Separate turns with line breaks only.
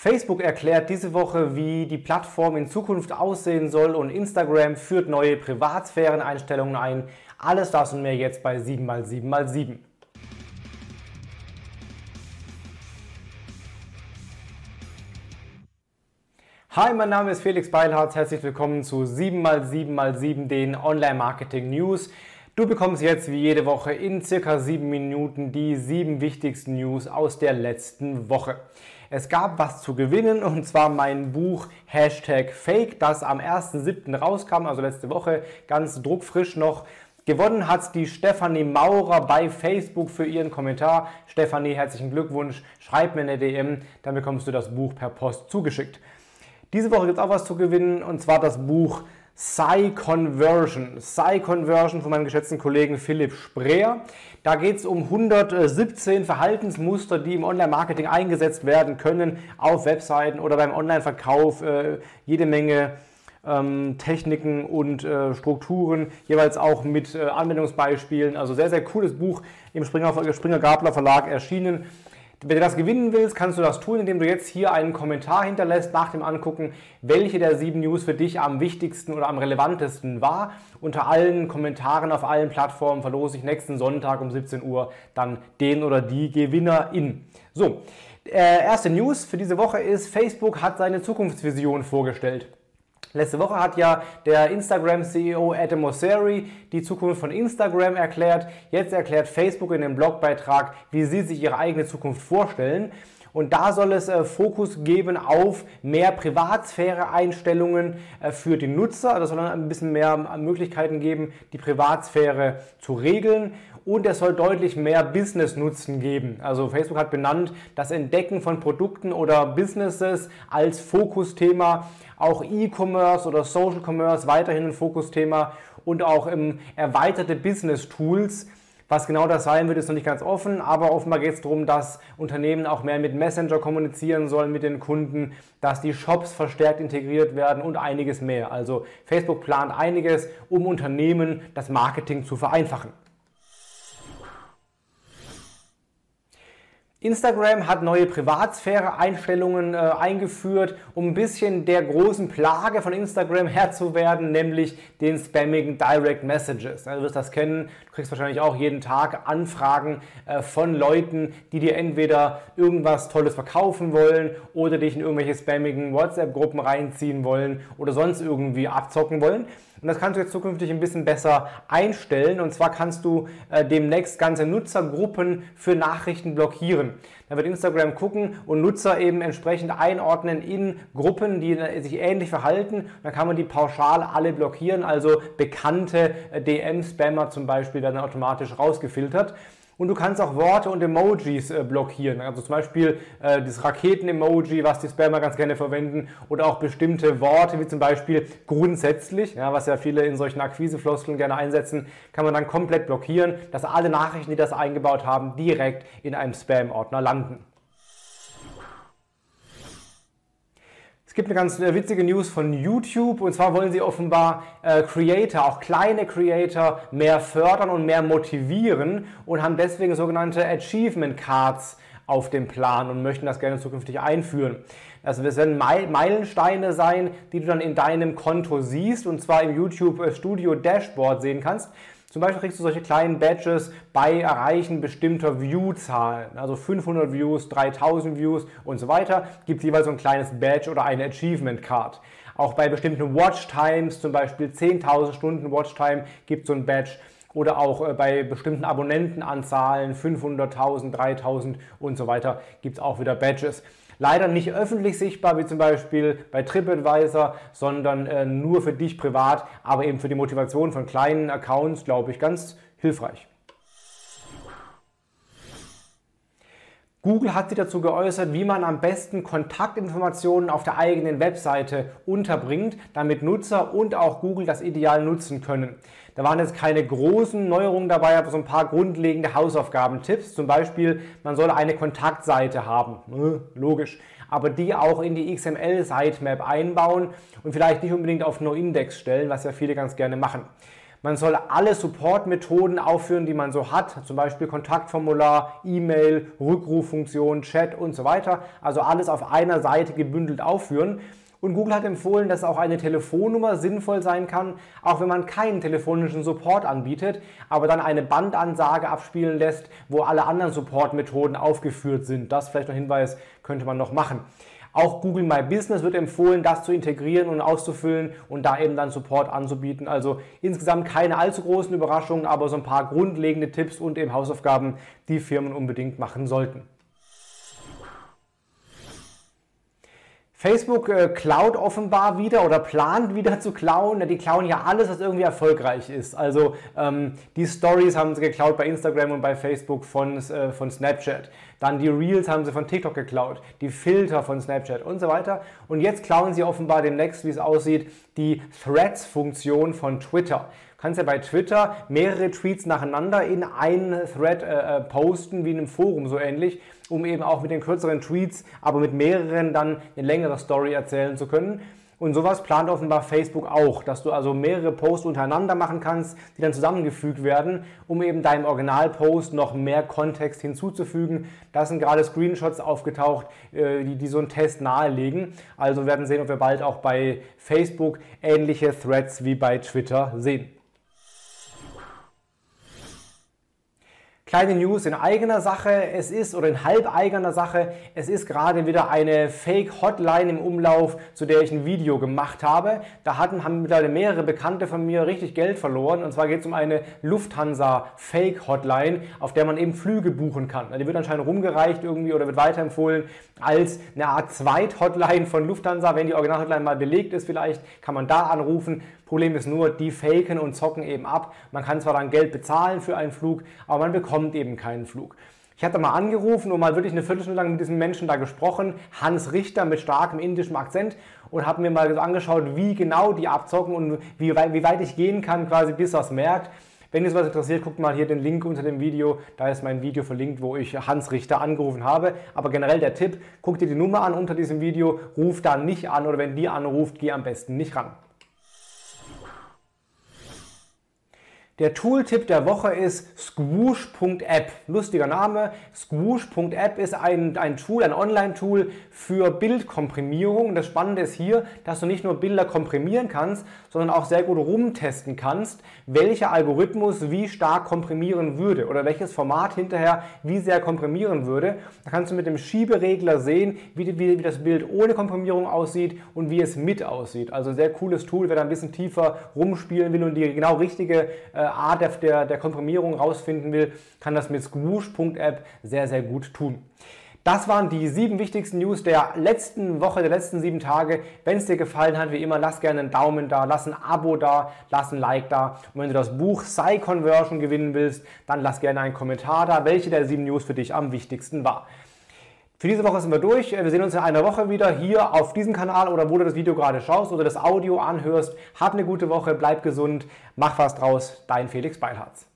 Facebook erklärt diese Woche, wie die Plattform in Zukunft aussehen soll und Instagram führt neue Privatsphäreneinstellungen ein. Alles das und mehr jetzt bei 7x7x7. Hi, mein Name ist Felix Beilharz. Herzlich willkommen zu 7x7x7, den Online-Marketing News. Du bekommst jetzt wie jede Woche in circa sieben Minuten die sieben wichtigsten News aus der letzten Woche. Es gab was zu gewinnen und zwar mein Buch Hashtag Fake, das am 1.7. rauskam, also letzte Woche, ganz druckfrisch noch. Gewonnen hat die Stefanie Maurer bei Facebook für ihren Kommentar. Stefanie, herzlichen Glückwunsch. Schreib mir eine DM, dann bekommst du das Buch per Post zugeschickt. Diese Woche gibt es auch was zu gewinnen und zwar das Buch Psy-Conversion. Psy-Conversion von meinem geschätzten Kollegen Philipp Spreer. Da geht es um 117 Verhaltensmuster, die im Online-Marketing eingesetzt werden können, auf Webseiten oder beim Online-Verkauf. Äh, jede Menge ähm, Techniken und äh, Strukturen, jeweils auch mit äh, Anwendungsbeispielen. Also sehr, sehr cooles Buch im Springer, Springer Gabler Verlag erschienen. Wenn du das gewinnen willst, kannst du das tun, indem du jetzt hier einen Kommentar hinterlässt nach dem Angucken, welche der sieben News für dich am wichtigsten oder am relevantesten war. Unter allen Kommentaren auf allen Plattformen verlose ich nächsten Sonntag um 17 Uhr dann den oder die Gewinnerin. So, äh, erste News für diese Woche ist, Facebook hat seine Zukunftsvision vorgestellt. Letzte Woche hat ja der Instagram-CEO Adam Mosseri die Zukunft von Instagram erklärt. Jetzt erklärt Facebook in dem Blogbeitrag, wie sie sich ihre eigene Zukunft vorstellen. Und da soll es äh, Fokus geben auf mehr Privatsphäre-Einstellungen äh, für die Nutzer. Also soll ein bisschen mehr Möglichkeiten geben, die Privatsphäre zu regeln. Und es soll deutlich mehr Business-Nutzen geben. Also Facebook hat benannt, das Entdecken von Produkten oder Businesses als Fokusthema auch E-Commerce oder Social Commerce weiterhin ein Fokusthema und auch im erweiterte Business Tools. Was genau das sein wird, ist noch nicht ganz offen, aber offenbar geht es darum, dass Unternehmen auch mehr mit Messenger kommunizieren sollen mit den Kunden, dass die Shops verstärkt integriert werden und einiges mehr. Also Facebook plant einiges, um Unternehmen das Marketing zu vereinfachen. Instagram hat neue Privatsphäre-Einstellungen äh, eingeführt, um ein bisschen der großen Plage von Instagram Herr zu werden, nämlich den spammigen Direct Messages. du wirst das kennen, du kriegst wahrscheinlich auch jeden Tag Anfragen äh, von Leuten, die dir entweder irgendwas Tolles verkaufen wollen oder dich in irgendwelche spammigen WhatsApp-Gruppen reinziehen wollen oder sonst irgendwie abzocken wollen. Und das kannst du jetzt zukünftig ein bisschen besser einstellen. Und zwar kannst du äh, demnächst ganze Nutzergruppen für Nachrichten blockieren. Da wird Instagram gucken und Nutzer eben entsprechend einordnen in Gruppen, die sich ähnlich verhalten. Dann kann man die pauschal alle blockieren. Also bekannte äh, DM-Spammer zum Beispiel werden automatisch rausgefiltert. Und du kannst auch Worte und Emojis äh, blockieren. Also zum Beispiel äh, das Raketen-Emoji, was die Spammer ganz gerne verwenden. Oder auch bestimmte Worte, wie zum Beispiel grundsätzlich, ja, was ja viele in solchen Akquisefloskeln gerne einsetzen, kann man dann komplett blockieren, dass alle Nachrichten, die das eingebaut haben, direkt in einem Spam-Ordner landen. Gibt eine ganz äh, witzige News von YouTube und zwar wollen sie offenbar äh, Creator, auch kleine Creator, mehr fördern und mehr motivieren und haben deswegen sogenannte Achievement Cards auf dem Plan und möchten das gerne zukünftig einführen. Also das werden Meilensteine sein, die du dann in deinem Konto siehst und zwar im YouTube äh, Studio Dashboard sehen kannst. Zum Beispiel kriegst du solche kleinen Badges bei Erreichen bestimmter View-Zahlen, also 500 Views, 3000 Views und so weiter, gibt jeweils so ein kleines Badge oder eine Achievement Card. Auch bei bestimmten Watchtimes, zum Beispiel 10.000 Stunden Watchtime, gibt es so ein Badge oder auch äh, bei bestimmten Abonnentenanzahlen 500.000, 3.000 und so weiter gibt es auch wieder Badges. Leider nicht öffentlich sichtbar, wie zum Beispiel bei TripAdvisor, sondern äh, nur für dich privat, aber eben für die Motivation von kleinen Accounts, glaube ich, ganz hilfreich. Google hat sich dazu geäußert, wie man am besten Kontaktinformationen auf der eigenen Webseite unterbringt, damit Nutzer und auch Google das ideal nutzen können. Da waren jetzt keine großen Neuerungen dabei, aber so ein paar grundlegende Hausaufgabentipps. Zum Beispiel, man soll eine Kontaktseite haben. Äh, logisch. Aber die auch in die XML-Sitemap einbauen und vielleicht nicht unbedingt auf No-Index stellen, was ja viele ganz gerne machen. Man soll alle Support-Methoden aufführen, die man so hat, zum Beispiel Kontaktformular, E-Mail, Rückruffunktion, Chat und so weiter. Also alles auf einer Seite gebündelt aufführen. Und Google hat empfohlen, dass auch eine Telefonnummer sinnvoll sein kann, auch wenn man keinen telefonischen Support anbietet, aber dann eine Bandansage abspielen lässt, wo alle anderen Support-Methoden aufgeführt sind. Das vielleicht noch Hinweis könnte man noch machen. Auch Google My Business wird empfohlen, das zu integrieren und auszufüllen und da eben dann Support anzubieten. Also insgesamt keine allzu großen Überraschungen, aber so ein paar grundlegende Tipps und eben Hausaufgaben, die Firmen unbedingt machen sollten. Facebook äh, klaut offenbar wieder oder plant wieder zu klauen. Die klauen ja alles, was irgendwie erfolgreich ist. Also ähm, die Stories haben sie geklaut bei Instagram und bei Facebook von, äh, von Snapchat. Dann die Reels haben sie von TikTok geklaut, die Filter von Snapchat und so weiter. Und jetzt klauen sie offenbar demnächst, wie es aussieht, die Threads-Funktion von Twitter kannst ja bei Twitter mehrere Tweets nacheinander in einen Thread äh, äh, posten, wie in einem Forum so ähnlich, um eben auch mit den kürzeren Tweets, aber mit mehreren dann eine längere Story erzählen zu können. Und sowas plant offenbar Facebook auch, dass du also mehrere Posts untereinander machen kannst, die dann zusammengefügt werden, um eben deinem Originalpost noch mehr Kontext hinzuzufügen. Da sind gerade Screenshots aufgetaucht, äh, die, die so einen Test nahelegen. Also werden sehen, ob wir bald auch bei Facebook ähnliche Threads wie bei Twitter sehen. Kleine News in eigener Sache, es ist oder in halb eigener Sache, es ist gerade wieder eine Fake-Hotline im Umlauf, zu der ich ein Video gemacht habe. Da hatten, haben mittlerweile mehrere Bekannte von mir richtig Geld verloren und zwar geht es um eine Lufthansa Fake-Hotline, auf der man eben Flüge buchen kann. Die wird anscheinend rumgereicht irgendwie oder wird weiterempfohlen als eine Art Zweit-Hotline von Lufthansa. Wenn die Original-Hotline mal belegt ist vielleicht, kann man da anrufen. Problem ist nur, die faken und zocken eben ab. Man kann zwar dann Geld bezahlen für einen Flug, aber man bekommt eben keinen Flug. Ich hatte mal angerufen und mal wirklich eine Viertelstunde lang mit diesem Menschen da gesprochen, Hans Richter mit starkem indischem Akzent und habe mir mal so angeschaut, wie genau die abzocken und wie weit, wie weit ich gehen kann, quasi bis das merkt. Wenn ihr sowas interessiert, guckt mal hier den Link unter dem Video. Da ist mein Video verlinkt, wo ich Hans Richter angerufen habe. Aber generell der Tipp, guck dir die Nummer an unter diesem Video, ruf da nicht an oder wenn die anruft, geh am besten nicht ran. Der Tooltip der Woche ist Squoosh.app. Lustiger Name. Squoosh.app ist ein, ein Tool, ein Online-Tool für Bildkomprimierung. Das Spannende ist hier, dass du nicht nur Bilder komprimieren kannst, sondern auch sehr gut rumtesten kannst, welcher Algorithmus wie stark komprimieren würde oder welches Format hinterher wie sehr komprimieren würde. Da kannst du mit dem Schieberegler sehen, wie, wie, wie das Bild ohne Komprimierung aussieht und wie es mit aussieht. Also sehr cooles Tool, wer da ein bisschen tiefer rumspielen will und die genau richtige äh, Art der, der, der Komprimierung rausfinden will, kann das mit Squoosh.app sehr, sehr gut tun. Das waren die sieben wichtigsten News der letzten Woche, der letzten sieben Tage. Wenn es dir gefallen hat, wie immer, lass gerne einen Daumen da, lass ein Abo da, lass ein Like da. Und wenn du das Buch Psy Conversion gewinnen willst, dann lass gerne einen Kommentar da, welche der sieben News für dich am wichtigsten war. Für diese Woche sind wir durch. Wir sehen uns in einer Woche wieder hier auf diesem Kanal oder wo du das Video gerade schaust oder das Audio anhörst. Hab eine gute Woche, bleib gesund, mach was draus. Dein Felix Beilharz.